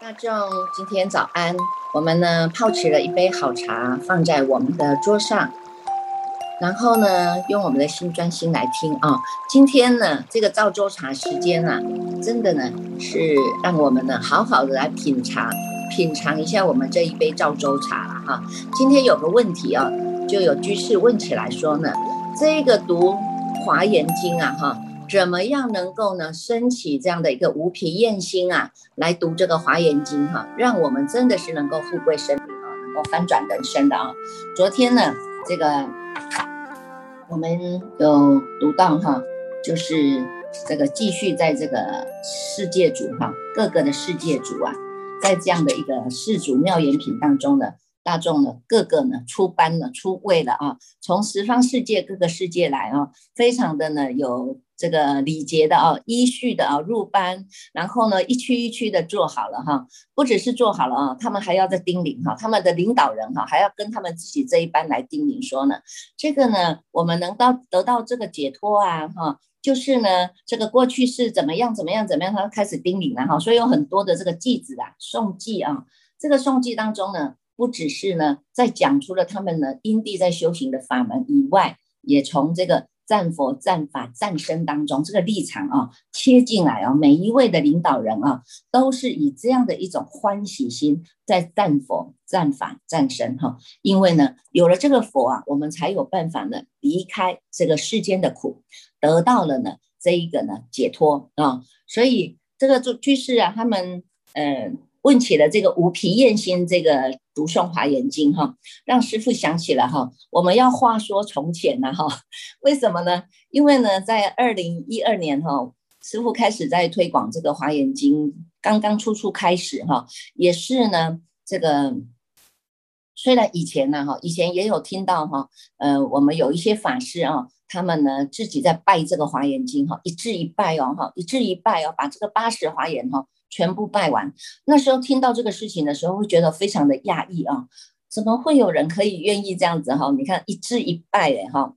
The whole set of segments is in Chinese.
大众今天早安，我们呢泡起了一杯好茶，放在我们的桌上，然后呢用我们的心专心来听啊。今天呢这个赵州茶时间啊，真的呢是让我们呢好好的来品茶品尝一下我们这一杯赵州茶了哈。今天有个问题啊，就有居士问起来说呢，这个读华严经啊哈。怎么样能够呢升起这样的一个无疲厌心啊，来读这个华严经哈，让我们真的是能够富贵生命啊，能够翻转人生的啊。昨天呢，这个我们有读到哈，就是这个继续在这个世界主哈，各个的世界主啊，在这样的一个世主妙言品当中呢。大众呢，各个呢出班了，出位了啊，从十方世界各个世界来啊，非常的呢有这个礼节的啊，依序的啊入班，然后呢一区一区的做好了哈，不只是做好了啊，他们还要再叮咛哈，他们的领导人哈还要跟他们自己这一班来叮咛说呢，这个呢我们能到得到这个解脱啊哈，就是呢这个过去是怎么样怎么样怎么样，他开始叮咛了哈，所以有很多的这个偈子啊送偈啊，这个颂偈当中呢。不只是呢，在讲出了他们呢因地在修行的法门以外，也从这个战佛、战法、战身当中这个立场啊切进来啊，每一位的领导人啊，都是以这样的一种欢喜心在战佛、战法、战身哈。因为呢，有了这个佛啊，我们才有办法呢离开这个世间的苦，得到了呢这一个呢解脱啊。所以这个就居士啊，他们嗯。问起了这个无皮厌心，这个读诵华严经哈，让师傅想起了哈，我们要话说从前呐哈，为什么呢？因为呢，在二零一二年哈，师傅开始在推广这个华严经，刚刚初初开始哈，也是呢，这个虽然以前呢哈，以前也有听到哈，呃，我们有一些法师啊，他们呢自己在拜这个华严经哈，一字一拜哦哈，一字一拜哦，把这个八十华严哈。全部拜完，那时候听到这个事情的时候，会觉得非常的讶异啊！怎么会有人可以愿意这样子哈？你看一字一拜哎哈，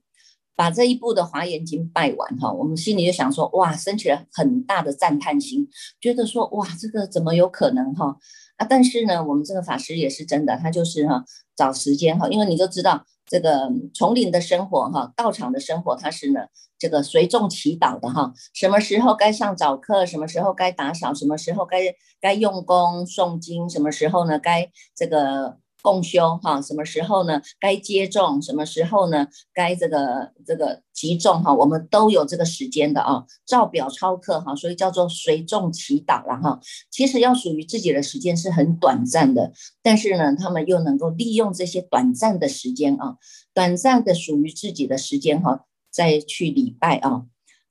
把这一部的华严经拜完哈，我们心里就想说哇，升起了很大的赞叹心，觉得说哇，这个怎么有可能哈？啊，但是呢，我们这个法师也是真的，他就是哈找时间哈，因为你都知道。这个丛林的生活，哈，道场的生活，它是呢，这个随众祈祷的，哈，什么时候该上早课，什么时候该打扫，什么时候该该用功诵经，什么时候呢，该这个。共修哈，什么时候呢？该接种，什么时候呢？该这个这个集中哈，我们都有这个时间的啊，照表操课哈，所以叫做随众祈祷了哈。其实要属于自己的时间是很短暂的，但是呢，他们又能够利用这些短暂的时间啊，短暂的属于自己的时间哈，再去礼拜啊，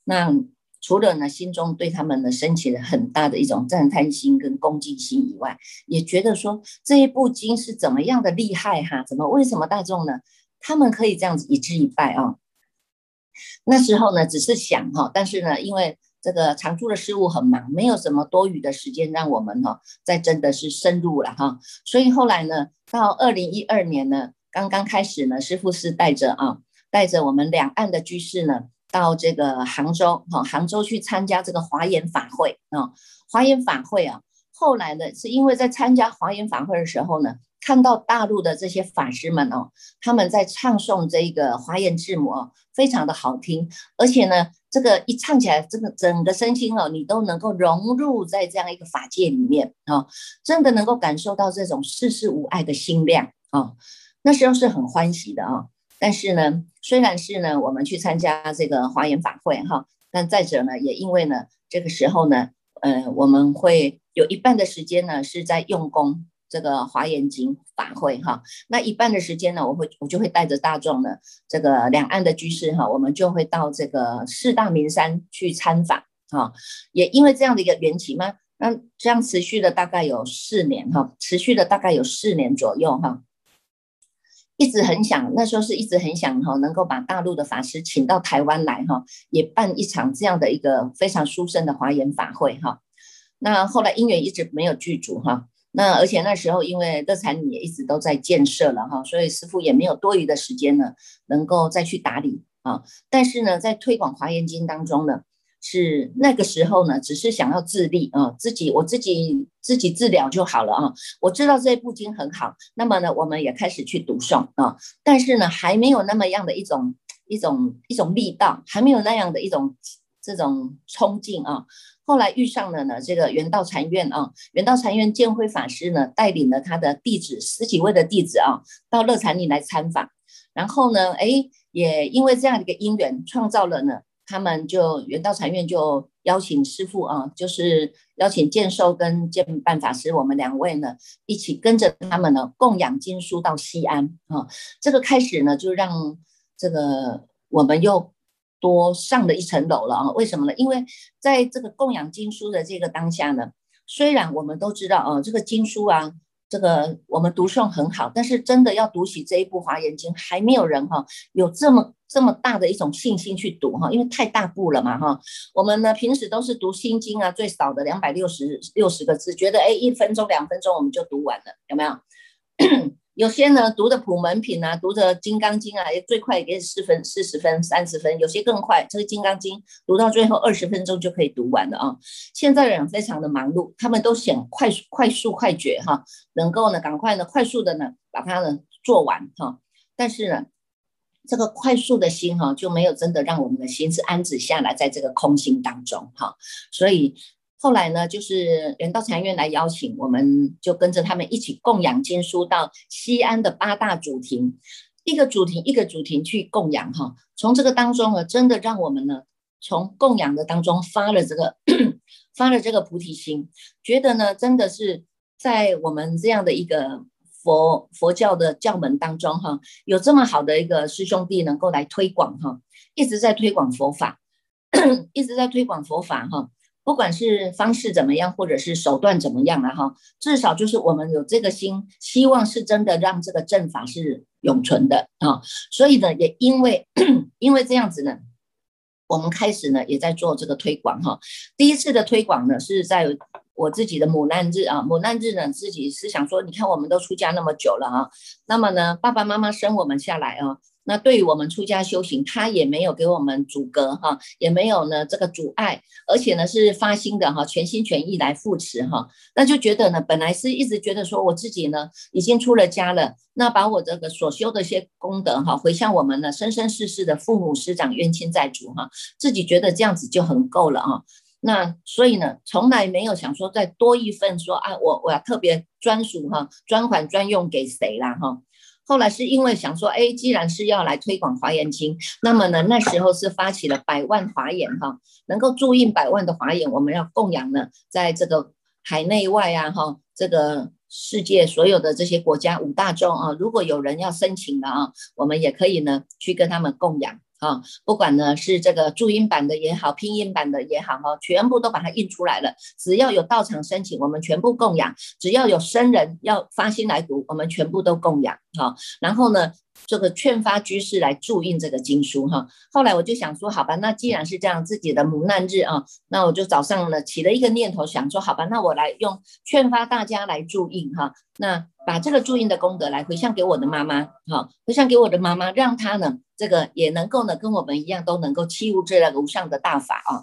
那。除了呢，心中对他们呢升起了很大的一种赞叹心跟恭敬心以外，也觉得说这一部经是怎么样的厉害哈？怎么为什么大众呢？他们可以这样子一致一拜啊？那时候呢，只是想哈，但是呢，因为这个常住的事务很忙，没有什么多余的时间让我们哈再真的是深入了哈。所以后来呢，到二零一二年呢，刚刚开始呢，师傅是带着啊，带着我们两岸的居士呢。到这个杭州，哈，杭州去参加这个华严法会啊，华严法会啊，后来呢，是因为在参加华严法会的时候呢，看到大陆的这些法师们哦，他们在唱诵这个华严字母哦，非常的好听，而且呢，这个一唱起来，真的整个身心哦，你都能够融入在这样一个法界里面啊，真的能够感受到这种世事无碍的心量啊，那时候是很欢喜的啊。但是呢，虽然是呢，我们去参加这个华严法会哈，但再者呢，也因为呢，这个时候呢，呃，我们会有一半的时间呢是在用功这个华严经法会哈，那一半的时间呢，我会我就会带着大众呢，这个两岸的居士哈，我们就会到这个四大名山去参访哈，也因为这样的一个缘起嘛，那这样持续了大概有四年哈，持续了大概有四年左右哈。一直很想，那时候是一直很想哈，能够把大陆的法师请到台湾来哈，也办一场这样的一个非常殊胜的华严法会哈。那后来因缘一直没有具足哈，那而且那时候因为乐禅也一直都在建设了哈，所以师傅也没有多余的时间呢，能够再去打理啊。但是呢，在推广华严经当中呢，是那个时候呢，只是想要自立啊，自己我自己自己治疗就好了啊。我知道这部经很好，那么呢，我们也开始去读诵啊。但是呢，还没有那么样的一种一种一种力道，还没有那样的一种这种冲劲啊。后来遇上了呢，这个圆道禅院啊，圆道禅院建辉法师呢，带领了他的弟子十几位的弟子啊，到乐禅里来参访。然后呢，哎，也因为这样的一个因缘，创造了呢，他们就圆道禅院就邀请师父啊，就是邀请建寿跟建办法师，我们两位呢，一起跟着他们呢，供养经书到西安啊。这个开始呢，就让这个我们又。多上了一层楼了啊？为什么呢？因为在这个供养经书的这个当下呢，虽然我们都知道啊，这个经书啊，这个我们读诵很好，但是真的要读起这一部华严经，还没有人哈有这么这么大的一种信心去读哈，因为太大部了嘛哈。我们呢平时都是读心经啊，最少的两百六十六十个字，觉得哎一分钟两分钟我们就读完了，有没有？有些呢读的普门品啊，读的金刚经啊，也最快也四分、四十分、三十分，有些更快。这个金刚经读到最后二十分钟就可以读完了啊！现在人非常的忙碌，他们都想快速、快速、快绝哈，能够呢赶快呢快速的呢把它呢做完哈。但是呢，这个快速的心哈就没有真的让我们的心是安止下来在这个空心当中哈，所以。后来呢，就是人道禅院来邀请，我们就跟着他们一起供养经书到西安的八大主庭，一个主庭一个主庭去供养哈。从这个当中呢，真的让我们呢，从供养的当中发了这个发了这个菩提心，觉得呢，真的是在我们这样的一个佛佛教的教门当中哈，有这么好的一个师兄弟能够来推广哈，一直在推广佛法，一直在推广佛法哈。不管是方式怎么样，或者是手段怎么样了哈，至少就是我们有这个心，希望是真的让这个正法是永存的啊。所以呢，也因为 因为这样子呢，我们开始呢也在做这个推广哈。第一次的推广呢是在我自己的母难日啊，母难日呢自己是想说，你看我们都出家那么久了啊，那么呢爸爸妈妈生我们下来啊。那对于我们出家修行，他也没有给我们阻隔哈，也没有呢这个阻碍，而且呢是发心的哈，全心全意来扶持哈。那就觉得呢，本来是一直觉得说我自己呢已经出了家了，那把我这个所修的一些功德哈，回向我们呢生生世世的父母师长冤亲债主哈，自己觉得这样子就很够了啊。那所以呢，从来没有想说再多一份说啊，我我要特别专属哈，专款专用给谁啦哈。后来是因为想说，哎，既然是要来推广华严经，那么呢，那时候是发起了百万华严哈，能够注印百万的华严，我们要供养呢，在这个海内外啊哈，这个世界所有的这些国家五大众啊，如果有人要申请的啊，我们也可以呢去跟他们供养。啊，不管呢是这个注音版的也好，拼音版的也好，哈，全部都把它印出来了。只要有到场申请，我们全部供养；只要有僧人要发心来读，我们全部都供养。哈，然后呢，这个劝发居士来注印这个经书。哈，后来我就想说，好吧，那既然是这样，自己的母难日啊，那我就早上呢起了一个念头，想说，好吧，那我来用劝发大家来注印。哈，那把这个注印的功德来回向给我的妈妈。哈，回向给我的妈妈，让她呢。这个也能够呢，跟我们一样都能够契入这个无上的大法啊。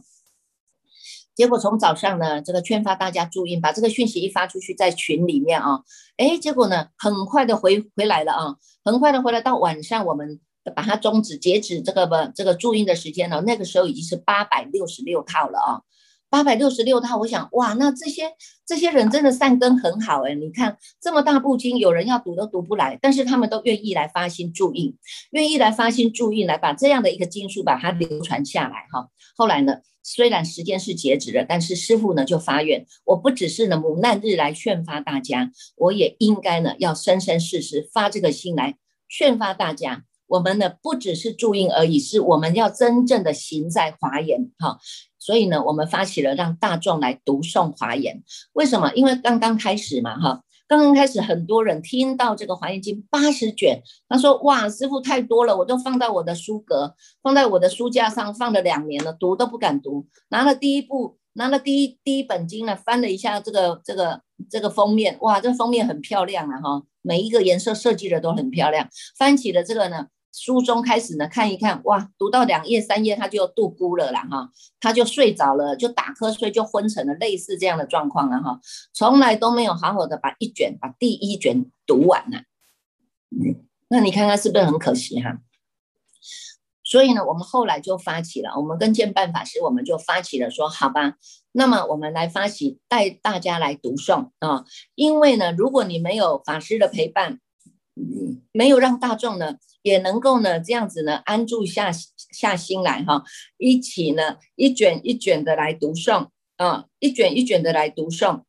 结果从早上呢，这个劝发大家注意，把这个讯息一发出去，在群里面啊，哎，结果呢，很快的回回来了啊，很快的回来。到晚上，我们把它终止截止这个不这个注音的时间呢，那个时候已经是八百六十六套了啊。八百六十六套，我想哇，那这些这些人真的善根很好哎！你看这么大部经，有人要读都读不来，但是他们都愿意来发心注印，愿意来发心注印，来把这样的一个经书把它流传下来哈。后来呢，虽然时间是截止了，但是师傅呢就发愿，我不只是呢母难日来劝发大家，我也应该呢要生生世世发这个心来劝发大家。我们呢不只是注印而已，是我们要真正的行在华严哈。所以呢，我们发起了让大众来读诵华严。为什么？因为刚刚开始嘛哈，刚刚开始很多人听到这个华严经八十卷，他说哇，师傅太多了，我都放到我的书格，放在我的书架上放了两年了，读都不敢读。拿了第一部，拿了第一第一本经呢，翻了一下这个这个这个封面，哇，这封面很漂亮啊哈，每一个颜色设计的都很漂亮。翻起了这个呢。书中开始呢看一看，哇，读到两页三页他就度孤了啦哈，他就睡着了，就打瞌睡就昏沉了，类似这样的状况了哈，从来都没有好好的把一卷把第一卷读完呢。那你看看是不是很可惜哈？所以呢，我们后来就发起了，我们跟建办法师，我们就发起了说，好吧，那么我们来发起带大家来读诵啊，因为呢，如果你没有法师的陪伴，没有让大众呢也能够呢这样子呢安住下下心来哈，一起呢一卷一卷的来读诵啊，一卷一卷的来读诵。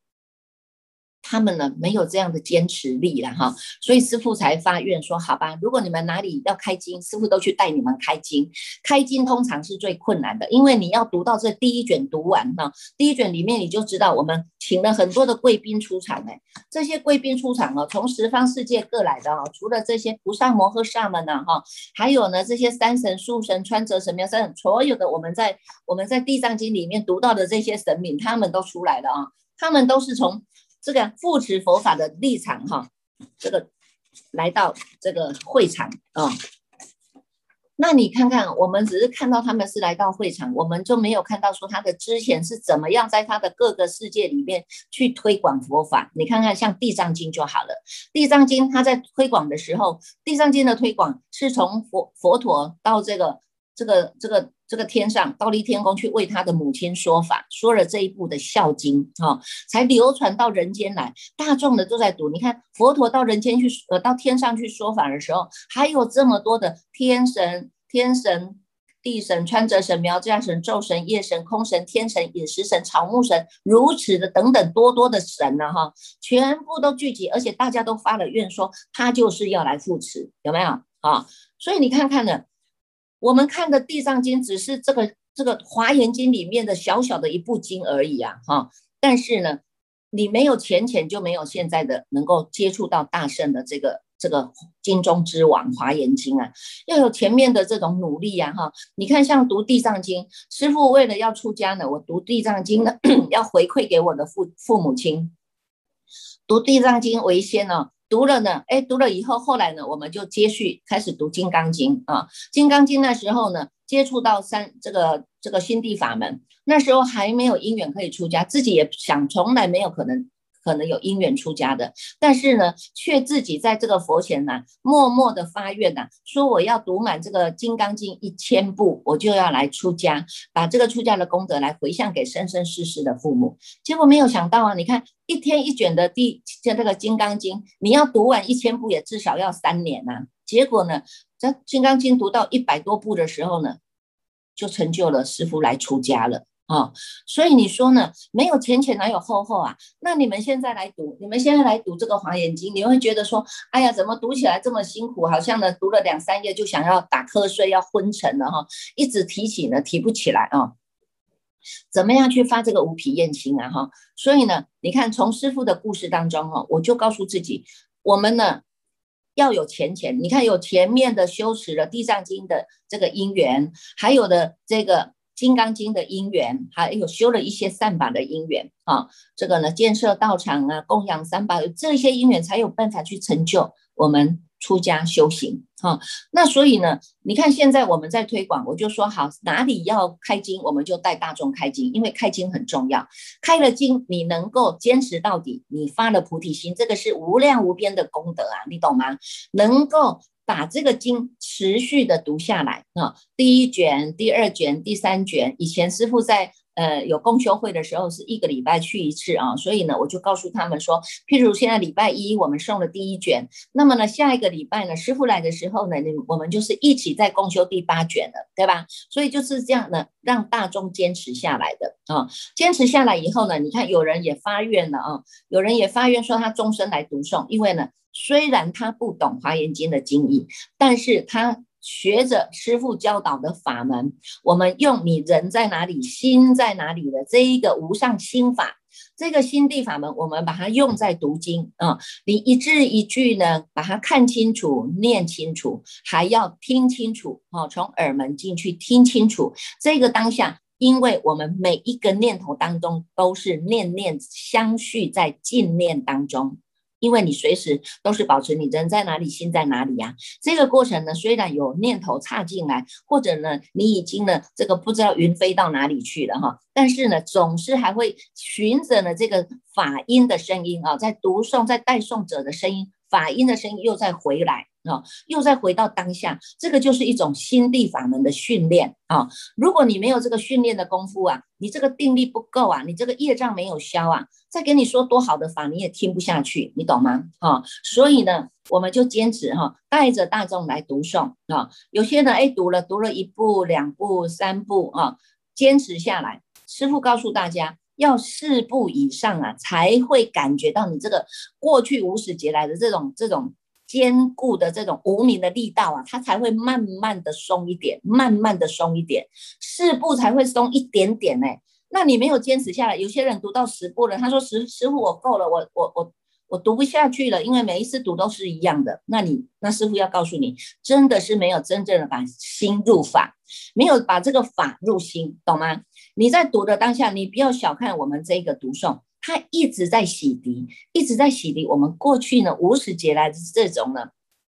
他们呢没有这样的坚持力了哈，所以师傅才发愿说：好吧，如果你们哪里要开经，师傅都去带你们开经。开经通常是最困难的，因为你要读到这第一卷读完哈，第一卷里面你就知道我们请了很多的贵宾出场哎，这些贵宾出场哦，从十方世界各来的哦，除了这些菩萨摩诃萨们呢哈，还有呢这些山神、树神、川泽神、妙神，所有的我们在我们在地藏经里面读到的这些神明，他们都出来了啊，他们都是从。这个扶持佛法的立场哈，这个来到这个会场啊，那你看看，我们只是看到他们是来到会场，我们就没有看到说他的之前是怎么样在他的各个世界里面去推广佛法。你看看像地藏经就好了，地藏经他在推广的时候，地藏经的推广是从佛佛陀到这个这个这个。这个天上高丽天宫去为他的母亲说法，说了这一部的《孝经》哈，才流传到人间来，大众的都在读。你看佛陀到人间去，呃，到天上去说法的时候，还有这么多的天神、天神、地神、穿着神、苗家神、昼神、夜神、空神、天神、饮食神、草木神，如此的等等多多的神呢哈，全部都聚集，而且大家都发了愿说他就是要来护持，有没有啊？所以你看看呢。我们看的《地藏经》只是这个这个《华严经》里面的小小的一部经而已啊，哈！但是呢，你没有浅浅，就没有现在的能够接触到大圣的这个这个经中之王《华严经》啊，要有前面的这种努力呀，哈！你看，像读《地藏经》，师父为了要出家呢，我读《地藏经》呢，要回馈给我的父父母亲，读《地藏经》为先呢。读了呢，哎，读了以后，后来呢，我们就接续开始读《金刚经》啊，《金刚经》那时候呢，接触到三这个这个心地法门，那时候还没有因缘可以出家，自己也想，从来没有可能。可能有因缘出家的，但是呢，却自己在这个佛前呢，默默的发愿呐，说我要读满这个《金刚经》一千部，我就要来出家，把这个出家的功德来回向给生生世世的父母。结果没有想到啊，你看一天一卷的第这这个《金刚经》，你要读完一千部，也至少要三年呐。结果呢，这《金刚经》读到一百多部的时候呢，就成就了师傅来出家了。啊，所以你说呢？没有浅浅哪有厚厚啊？那你们现在来读，你们现在来读这个《华严经》，你会觉得说，哎呀，怎么读起来这么辛苦？好像呢，读了两三页就想要打瞌睡，要昏沉了哈，一直提起呢，提不起来啊。怎么样去发这个无皮厌心啊？哈，所以呢，你看从师傅的故事当中哈，我就告诉自己，我们呢要有浅浅，你看有前面的修持了《地藏经》的这个因缘，还有的这个。金刚经的因缘，还有修了一些善法的因缘啊，这个呢，建设道场啊，供养三宝，这些因缘才有办法去成就我们出家修行哈。那所以呢，你看现在我们在推广，我就说好，哪里要开经，我们就带大众开经，因为开经很重要。开了经，你能够坚持到底，你发了菩提心，这个是无量无边的功德啊，你懂吗？能够。把这个经持续的读下来啊，第一卷、第二卷、第三卷。以前师傅在呃有公修会的时候，是一个礼拜去一次啊，所以呢，我就告诉他们说，譬如现在礼拜一我们送了第一卷，那么呢，下一个礼拜呢，师傅来的时候呢，我们就是一起在公修第八卷了，对吧？所以就是这样的，让大众坚持下来的啊，坚持下来以后呢，你看有人也发愿了啊，有人也发愿说他终身来读诵，因为呢。虽然他不懂华严经的经义，但是他学着师父教导的法门，我们用你人在哪里，心在哪里的这一个无上心法，这个心地法门，我们把它用在读经啊，你一字一句呢，把它看清楚、念清楚，还要听清楚啊，从耳门进去听清楚这个当下，因为我们每一个念头当中都是念念相续在净念当中。因为你随时都是保持你人在哪里，心在哪里呀。这个过程呢，虽然有念头插进来，或者呢，你已经呢这个不知道云飞到哪里去了哈，但是呢，总是还会循着呢这个法音的声音啊，在读诵、在带诵者的声音，法音的声音又再回来。啊，又再回到当下，这个就是一种心地法门的训练啊。如果你没有这个训练的功夫啊，你这个定力不够啊，你这个业障没有消啊，再给你说多好的法，你也听不下去，你懂吗？啊，所以呢，我们就坚持哈，带着大众来读诵啊。有些人哎，读了读了一步、两步、三步啊，坚持下来。师傅告诉大家，要四步以上啊，才会感觉到你这个过去无始劫来的这种这种。坚固的这种无名的力道啊，它才会慢慢的松一点，慢慢的松一点，四步才会松一点点呢。那你没有坚持下来，有些人读到十步了，他说师师傅我够了，我我我我读不下去了，因为每一次读都是一样的。那你那师傅要告诉你，真的是没有真正的把心入法，没有把这个法入心，懂吗？你在读的当下，你不要小看我们这个读诵。他一直在洗涤，一直在洗涤我们过去呢无始劫来的这种呢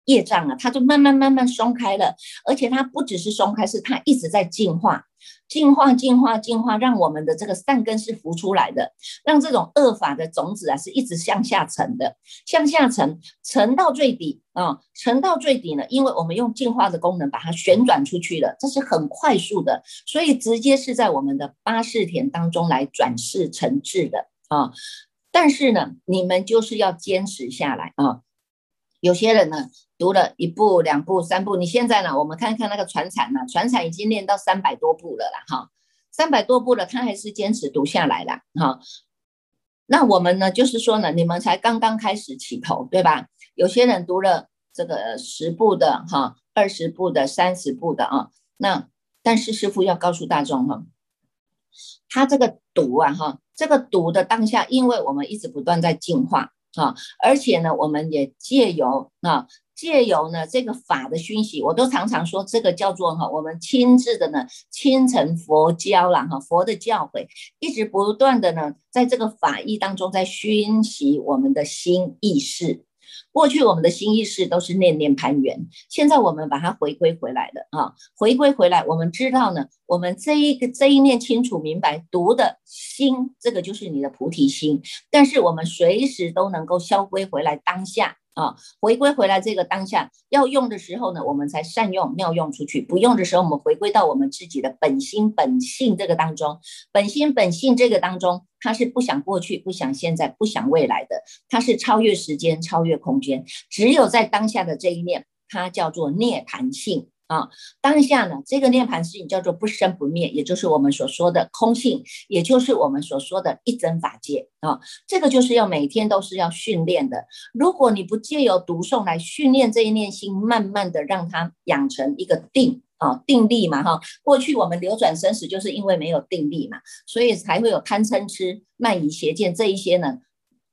业障啊，它就慢慢慢慢松开了，而且它不只是松开，是它一直在净化。净化、净化、净化，让我们的这个善根是浮出来的，让这种恶法的种子啊是一直向下沉的，向下沉，沉到最底啊，沉到最底呢，因为我们用净化的功能把它旋转出去了，这是很快速的，所以直接是在我们的八世田当中来转世成智的啊。但是呢，你们就是要坚持下来啊。有些人呢。读了一步、两步、三步，你现在呢？我们看看那个传产呢，传产已经练到三百多步了啦，哈，三百多步了，他还是坚持读下来了，哈。那我们呢，就是说呢，你们才刚刚开始起头，对吧？有些人读了这个十步的，哈，二十步的，三十步的啊，那但是师傅要告诉大众哈，他这个毒啊，哈，这个毒的当下，因为我们一直不断在进化啊，而且呢，我们也借由啊。借由呢这个法的熏习，我都常常说这个叫做哈，我们亲自的呢亲承佛教了哈，佛的教诲一直不断的呢在这个法义当中在熏习我们的心意识。过去我们的心意识都是念念攀缘，现在我们把它回归回来的啊，回归回来，我们知道呢，我们这一个这一念清楚明白读的心，这个就是你的菩提心，但是我们随时都能够消归回来当下。啊，回归回来这个当下要用的时候呢，我们才善用妙用出去；不用的时候，我们回归到我们自己的本心本性这个当中。本心本性这个当中，它是不想过去、不想现在、不想未来的，它是超越时间、超越空间。只有在当下的这一念，它叫做涅槃性。啊，当下呢，这个涅盘性叫做不生不灭，也就是我们所说的空性，也就是我们所说的一真法界啊。这个就是要每天都是要训练的。如果你不借由读诵来训练这一念心，慢慢的让它养成一个定啊定力嘛哈。过去我们流转生死就是因为没有定力嘛，所以才会有贪嗔痴慢疑邪见这一些呢。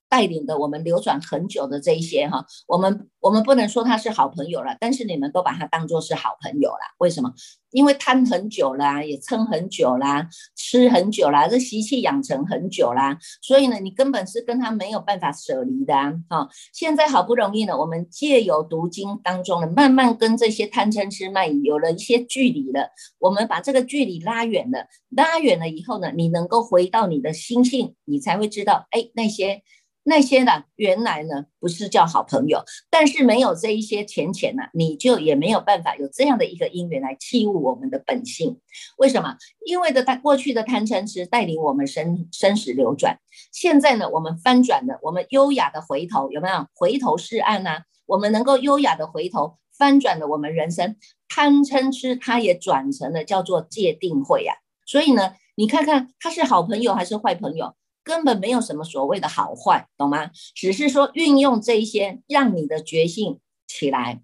带领的我们流转很久的这一些哈，我们我们不能说他是好朋友了，但是你们都把他当做是好朋友了。为什么？因为贪很久啦，也撑很久啦，吃很久啦，这习气养成很久啦，所以呢，你根本是跟他没有办法舍离的啊。哈，现在好不容易呢，我们借由读经当中呢，慢慢跟这些贪嗔痴慢疑有了一些距离了。我们把这个距离拉远了，拉远了以后呢，你能够回到你的心性，你才会知道，哎，那些。那些呢，原来呢不是叫好朋友，但是没有这一些浅浅呢，你就也没有办法有这样的一个因缘来器物我们的本性。为什么？因为的他过去的贪嗔痴带领我们生生死流转，现在呢我们翻转了，我们优雅的回头，有没有回头是岸呢？我们能够优雅的回头翻转了我们人生，贪嗔痴它也转成了叫做界定会呀。所以呢，你看看他是好朋友还是坏朋友？根本没有什么所谓的好坏，懂吗？只是说运用这一些，让你的觉性起来，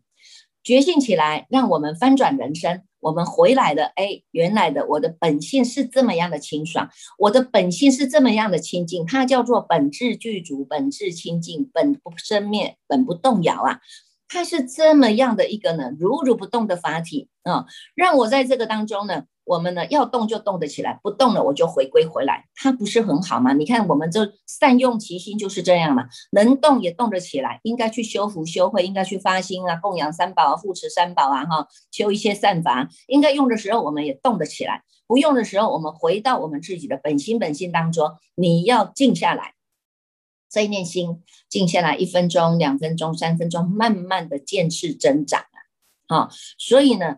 觉性起来，让我们翻转人生。我们回来的，哎，原来的我的本性是这么样的清爽，我的本性是这么样的清净，它叫做本质具足，本质清净，本不生灭，本不动摇啊。它是这么样的一个呢，如如不动的法体啊，让我在这个当中呢。我们呢要动就动得起来，不动了我就回归回来，它不是很好吗？你看我们这善用其心就是这样嘛，能动也动得起来，应该去修福修慧，应该去发心啊，供养三宝啊，护持三宝啊，哈，修一些善法，应该用的时候我们也动得起来，不用的时候我们回到我们自己的本心本性当中，你要静下来，这一念心静下来一分钟、两分钟、三分钟，慢慢的见识增长啊，好，所以呢。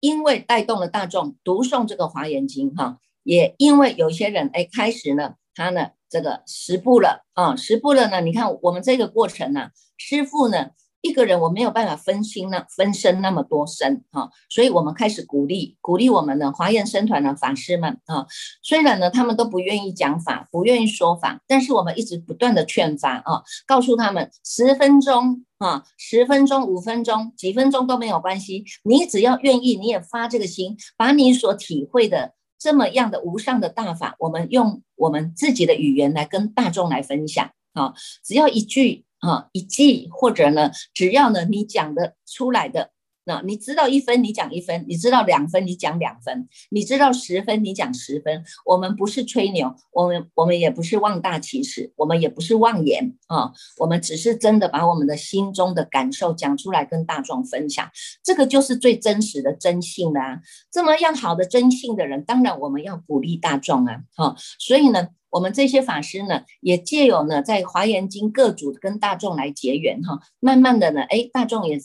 因为带动了大众读诵这个华严经，哈，也因为有些人哎开始呢，他呢这个十步了啊，十步了呢，你看我们这个过程呢，师傅呢。一个人我没有办法分心呢，分身那么多身哈，所以我们开始鼓励鼓励我们的华严僧团的法师们啊，虽然呢他们都不愿意讲法，不愿意说法，但是我们一直不断的劝法啊，告诉他们十分钟啊，十分钟、五分钟、几分钟都没有关系，你只要愿意，你也发这个心，把你所体会的这么样的无上的大法，我们用我们自己的语言来跟大众来分享啊，只要一句。啊，一句或者呢，只要呢你讲的出来的，那你知道一分你讲一分，你知道两分你讲两分，你知道十分你讲十分。我们不是吹牛，我们我们也不是妄大其词，我们也不是妄言啊，我们只是真的把我们的心中的感受讲出来跟大众分享，这个就是最真实的真性啦。这么样好的真性的人，当然我们要鼓励大众啊，哈，所以呢。我们这些法师呢，也借由呢，在华严经各组跟大众来结缘哈，慢慢的呢，哎，大众也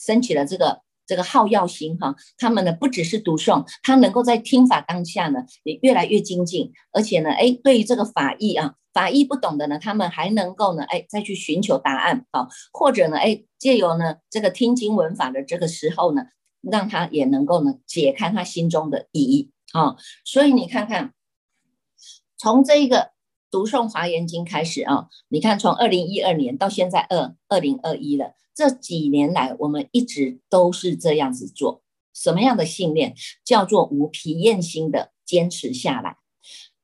升起了这个这个好药心哈，他们呢不只是读诵，他能够在听法当下呢，也越来越精进，而且呢，哎，对于这个法义啊，法义不懂的呢，他们还能够呢，哎，再去寻求答案啊，或者呢，哎，借由呢这个听经闻法的这个时候呢，让他也能够呢解开他心中的疑啊，所以你看看。从这个读诵华严经开始啊，你看从二零一二年到现在二二零二一了，这几年来我们一直都是这样子做。什么样的信念叫做无疲厌心的坚持下来？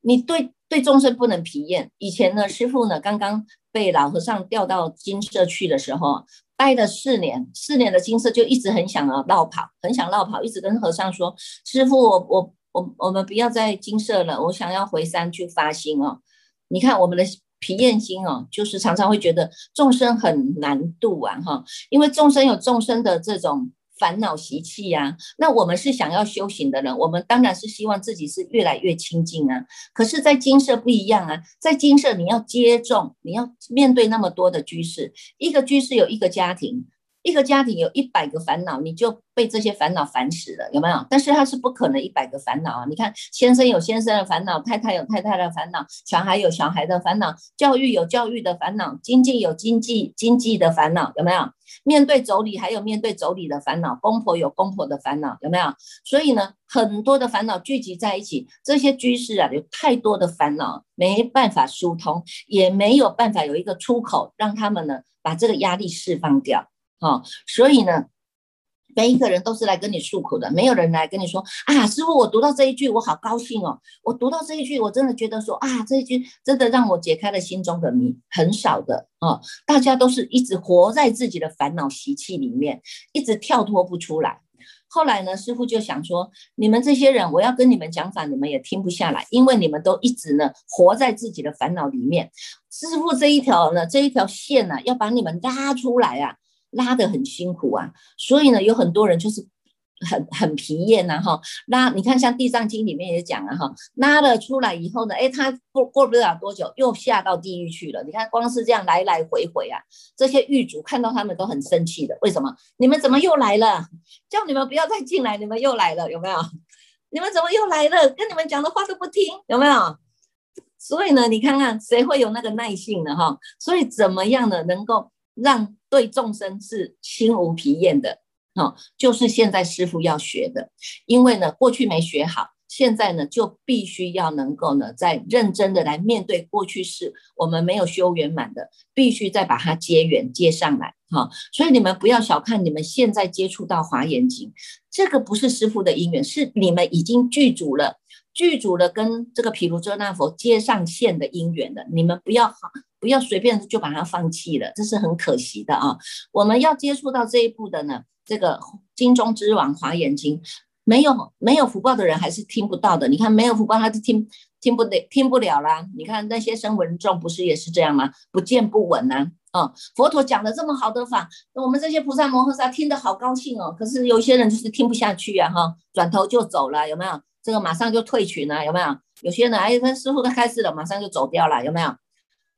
你对对众生不能疲厌。以前呢，师傅呢刚刚被老和尚调到金舍去的时候，待了四年，四年的金舍就一直很想要绕跑，很想绕跑，一直跟和尚说：“师傅，我我。”我我们不要再金色了，我想要回山去发心哦。你看我们的皮验心哦，就是常常会觉得众生很难度啊，哈，因为众生有众生的这种烦恼习气呀。那我们是想要修行的人，我们当然是希望自己是越来越清净啊。可是，在金色不一样啊，在金色你要接种，你要面对那么多的居士，一个居士有一个家庭。一个家庭有一百个烦恼，你就被这些烦恼烦死了，有没有？但是他是不可能一百个烦恼啊！你看，先生有先生的烦恼，太太有太太的烦恼，小孩有小孩的烦恼，教育有教育的烦恼，经济有经济经济的烦恼，有没有？面对妯娌还有面对妯娌的烦恼，公婆有公婆的烦恼，有没有？所以呢，很多的烦恼聚集在一起，这些居士啊，有太多的烦恼，没办法疏通，也没有办法有一个出口，让他们呢把这个压力释放掉。好，所以呢，每一个人都是来跟你诉苦的，没有人来跟你说啊，师傅，我读到这一句，我好高兴哦，我读到这一句，我真的觉得说啊，这一句真的让我解开了心中的谜，很少的啊，大家都是一直活在自己的烦恼习气里面，一直跳脱不出来。后来呢，师傅就想说，你们这些人，我要跟你们讲法，你们也听不下来，因为你们都一直呢活在自己的烦恼里面。师傅这一条呢，这一条线呢，要把你们拉出来啊。拉得很辛苦啊，所以呢，有很多人就是很很疲厌呐，哈。拉，你看像《地藏经》里面也讲了哈，拉了出来以后呢，哎，他过过不了多久又下到地狱去了。你看，光是这样来来回回啊，这些狱卒看到他们都很生气的。为什么？你们怎么又来了？叫你们不要再进来，你们又来了，有没有？你们怎么又来了？跟你们讲的话都不听，有没有？所以呢，你看看谁会有那个耐性呢？哈，所以怎么样呢？能够让对众生是心无疲厌的，哦，就是现在师傅要学的，因为呢，过去没学好，现在呢，就必须要能够呢，在认真的来面对过去式，我们没有修圆满的，必须再把它接缘接上来，哈，所以你们不要小看你们现在接触到华严经，这个不是师傅的因缘，是你们已经具足了，具足了跟这个毗卢遮那佛接上线的因缘的，你们不要好。不要随便就把它放弃了，这是很可惜的啊！我们要接触到这一步的呢，这个金中之王华严经，没有没有福报的人还是听不到的。你看没有福报，他就听听不得听不了啦。你看那些声闻众不是也是这样吗？不见不闻呐。啊，佛陀讲的这么好的法，我们这些菩萨摩诃萨听得好高兴哦。可是有些人就是听不下去呀，哈，转头就走了，有没有？这个马上就退群了，有没有？有些人哎，他师傅都开始了，马上就走掉了，有没有？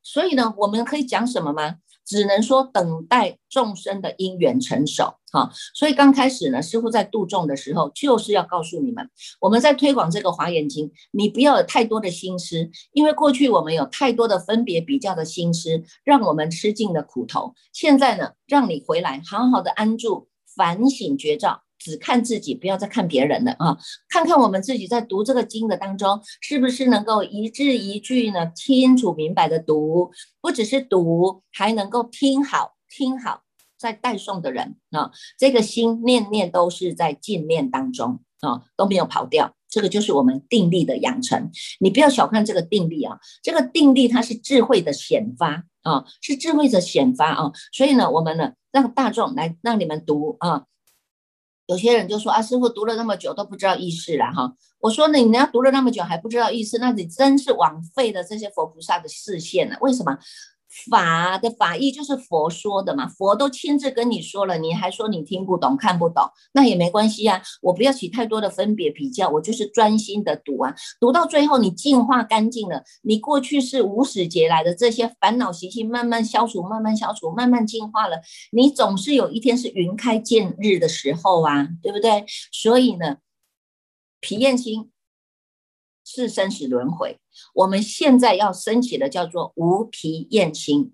所以呢，我们可以讲什么吗？只能说等待众生的因缘成熟，哈。所以刚开始呢，师傅在度众的时候，就是要告诉你们，我们在推广这个华严经，你不要有太多的心思，因为过去我们有太多的分别比较的心思，让我们吃尽了苦头。现在呢，让你回来好好的安住，反省觉照。只看自己，不要再看别人了啊！看看我们自己在读这个经的当中，是不是能够一字一句呢清楚明白的读？不只是读，还能够听好听好，在带诵的人啊，这个心念念都是在静念当中啊，都没有跑掉。这个就是我们定力的养成。你不要小看这个定力啊，这个定力它是智慧的显发啊，是智慧的显发啊。所以呢，我们呢让大众来让你们读啊。有些人就说啊，师傅读了那么久都不知道意思了哈。我说呢，你要读了那么久还不知道意思，那你真是枉费了这些佛菩萨的视线了。为什么？法的法义就是佛说的嘛，佛都亲自跟你说了，你还说你听不懂、看不懂，那也没关系啊。我不要起太多的分别比较，我就是专心的读啊。读到最后，你净化干净了，你过去是无始劫来的这些烦恼习气慢慢消除、慢慢消除、慢慢净化了，你总是有一天是云开见日的时候啊，对不对？所以呢，皮验心。是生死轮回，我们现在要升起的叫做无疲厌心，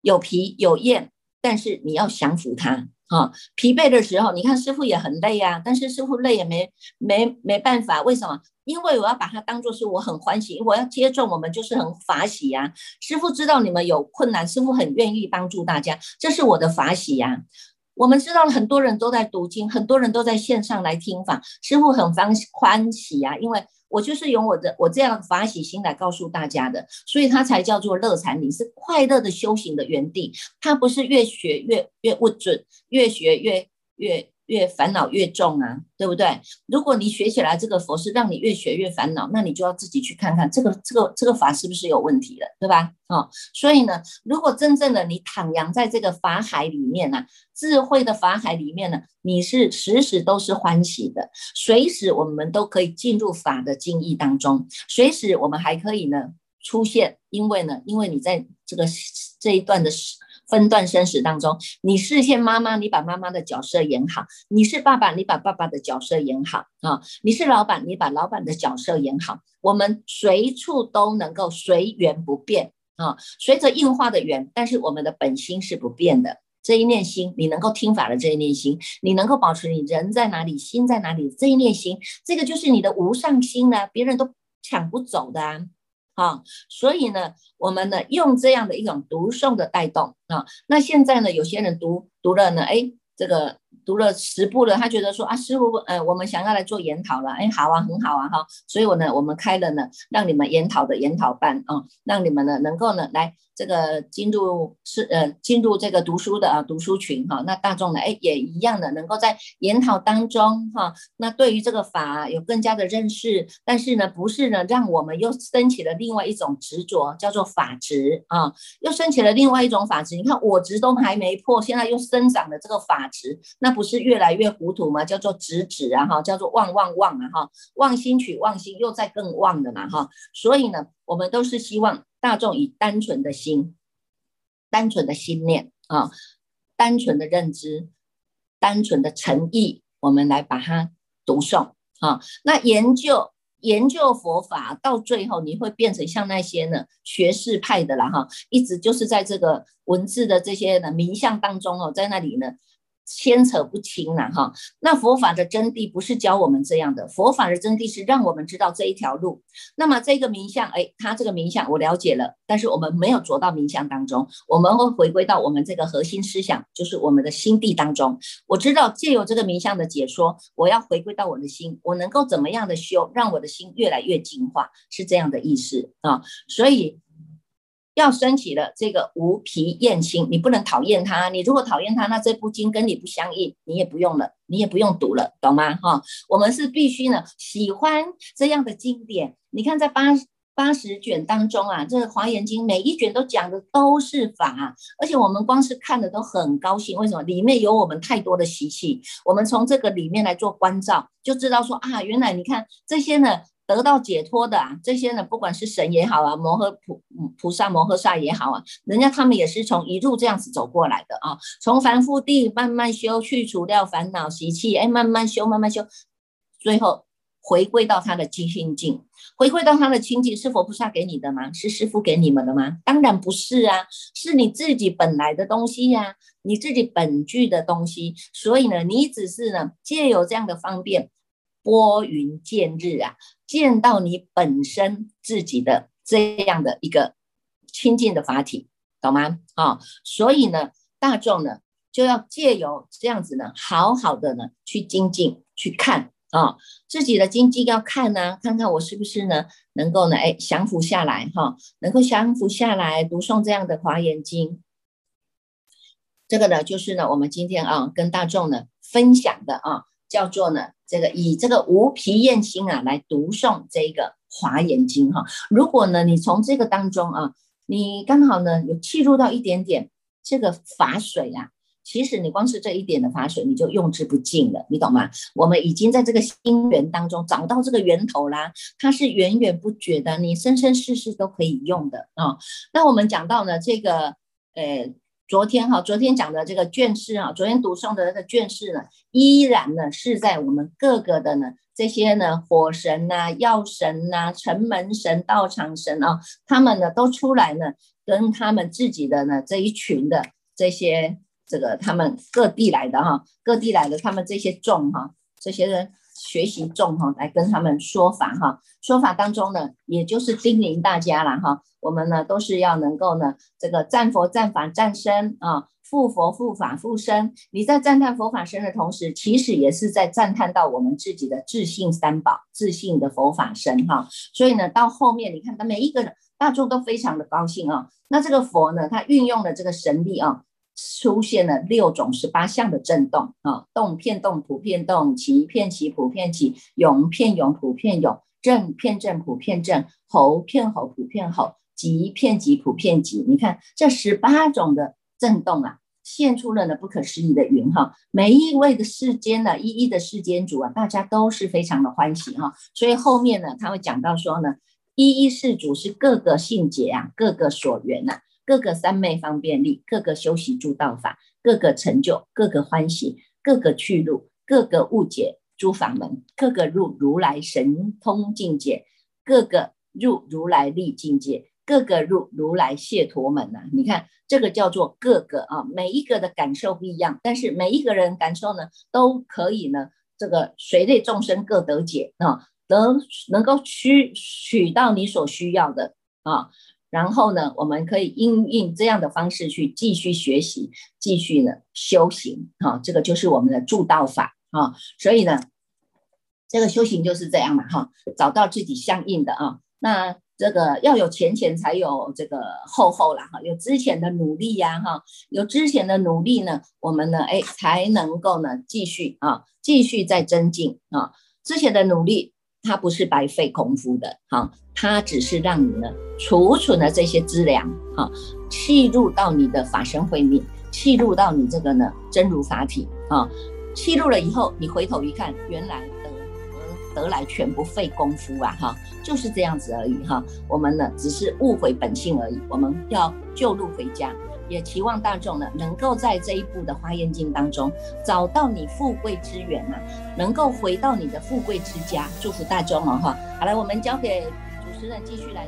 有疲有厌，但是你要降服它啊。疲惫的时候，你看师傅也很累啊，但是师傅累也没没没办法，为什么？因为我要把它当做是我很欢喜，我要接种，我们就是很法喜呀。师傅知道你们有困难，师傅很愿意帮助大家，这是我的法喜呀。我们知道很多人都在读经，很多人都在线上来听法，师傅很欢欢喜呀，因为。我就是用我的我这样的法喜心来告诉大家的，所以它才叫做乐禅你，是快乐的修行的园地。它不是越学越越不准，越学越越。越烦恼越重啊，对不对？如果你学起来这个佛是让你越学越烦恼，那你就要自己去看看这个这个这个法是不是有问题了，对吧？啊，所以呢，如果真正的你徜徉在这个法海里面呢，智慧的法海里面呢，你是时时都是欢喜的，随时我们都可以进入法的境义当中，随时我们还可以呢出现，因为呢，因为你在这个这一段的时。分段生死当中，你是现妈妈，你把妈妈的角色演好；你是爸爸，你把爸爸的角色演好啊；你是老板，你把老板的角色演好。我们随处都能够随缘不变啊，随着硬化的缘，但是我们的本心是不变的。这一念心，你能够听法的这一念心，你能够保持你人在哪里，心在哪里，这一念心，这个就是你的无上心呢，别人都抢不走的啊。啊，所以呢，我们呢用这样的一种读诵的带动啊，那现在呢，有些人读读了呢，哎，这个读了十部了，他觉得说啊，师傅，呃，我们想要来做研讨了，哎，好啊，很好啊，哈，所以我呢，我们开了呢，让你们研讨的研讨班啊，让你们呢能够呢来。这个进入是呃进入这个读书的啊读书群哈，那大众呢哎也一样的能够在研讨当中哈，那对于这个法有更加的认识，但是呢不是呢让我们又升起了另外一种执着，叫做法执啊，又升起了另外一种法执。你看我执都还没破，现在又生长了这个法执，那不是越来越糊涂吗？叫做执执啊哈，叫做妄妄妄啊哈，妄心取妄心，又在更妄的嘛哈，所以呢我们都是希望。大众以单纯的心、单纯的心念啊、单纯的认知、单纯的诚意，我们来把它读诵啊。那研究研究佛法到最后，你会变成像那些呢学士派的了哈，一直就是在这个文字的这些呢名相当中哦，在那里呢。牵扯不清了哈，那佛法的真谛不是教我们这样的，佛法的真谛是让我们知道这一条路。那么这个名相，哎，他这个名相我了解了，但是我们没有着到名相当中，我们会回归到我们这个核心思想，就是我们的心地当中。我知道借由这个名相的解说，我要回归到我的心，我能够怎么样的修，让我的心越来越净化，是这样的意思啊。所以要升起了这个无皮厌心，你不能讨厌它。你如果讨厌它，那这部经跟你不相应，你也不用了，你也不用读了，懂吗？哈，我们是必须呢喜欢这样的经典。你看在八八十卷当中啊，这个华严经每一卷都讲的都是法，而且我们光是看的都很高兴。为什么？里面有我们太多的习气，我们从这个里面来做关照，就知道说啊，原来你看这些呢。得到解脱的啊，这些呢，不管是神也好啊，摩诃菩菩萨摩诃萨也好啊，人家他们也是从一路这样子走过来的啊，从凡夫地慢慢修，去除掉烦恼习气，哎，慢慢修，慢慢修，最后回归到他的清净，回归到他的清净，是佛菩萨给你的吗？是师父给你们的吗？当然不是啊，是你自己本来的东西呀，你自己本具的东西，所以呢，你只是呢，借有这样的方便。拨云见日啊，见到你本身自己的这样的一个清净的法体，懂吗？啊，所以呢，大众呢就要借由这样子呢，好好的呢去精进去看啊，自己的精进要看呢，看看我是不是呢能够呢，哎，降服下来哈，能够降服下来，读诵这样的华严经，这个呢就是呢我们今天啊跟大众呢分享的啊。叫做呢，这个以这个无皮厌心啊来读诵这个华严经哈。如果呢，你从这个当中啊，你刚好呢有契入到一点点这个法水啊，其实你光是这一点的法水，你就用之不尽了，你懂吗？我们已经在这个心源当中找到这个源头啦，它是源源不绝的，你生生世世都可以用的啊。那我们讲到呢，这个呃。昨天哈，昨天讲的这个卷式啊，昨天读诵的那个卷式呢，依然呢是在我们各个的呢这些呢火神呐、药神呐、城门神、道场神啊，他们呢都出来呢，跟他们自己的呢这一群的这些这个他们各地来的哈，各地来的他们这些众哈，这些人。学习众哈，来跟他们说法哈，说法当中呢，也就是叮咛大家了哈，我们呢都是要能够呢，这个赞佛、赞法、赞身啊，复佛、复法、复身。你在赞叹佛法身的同时，其实也是在赞叹到我们自己的自信三宝、自信的佛法身哈。所以呢，到后面你看，他每一个人大众都非常的高兴啊。那这个佛呢，他运用了这个神力啊。出现了六种十八相的震动啊，动片动普遍动，起片起普遍起，涌片涌普遍涌，震片震普遍震，吼片吼普遍吼，急片急普遍急。你看这十八种的震动啊，现出了呢不可思议的云哈。每一位的世间呢，一一的世间主啊，大家都是非常的欢喜哈。所以后面呢，他会讲到说呢，一一世主是各个性节啊，各个所缘呐。各个三昧方便力，各个修习诸道法，各个成就，各个欢喜，各个去路，各个误解诸法门，各个入如来神通境界，各个入如来力境界，各个入如来解陀门呐。你看这个叫做各个啊，每一个的感受不一样，但是每一个人感受呢，都可以呢，这个随类众生各得解啊，得能够取取到你所需要的啊。然后呢，我们可以应用这样的方式去继续学习，继续呢修行，哈，这个就是我们的助道法啊。所以呢，这个修行就是这样嘛，哈，找到自己相应的啊。那这个要有前前才有这个后后了，哈，有之前的努力呀，哈，有之前的努力呢，我们呢，哎，才能够呢继续啊，继续再增进啊，之前的努力。它不是白费功夫的，哈，它只是让你呢储存了这些资粮，哈，契入到你的法身慧命，契入到你这个呢真如法体，啊，契入了以后，你回头一看，原来得得来全不费功夫啊，哈，就是这样子而已，哈，我们呢只是误会本性而已，我们要救路回家。也期望大众呢，能够在这一部的《花严经》当中找到你富贵之源啊，能够回到你的富贵之家。祝福大众哦，哈！好了，我们交给主持人继续来。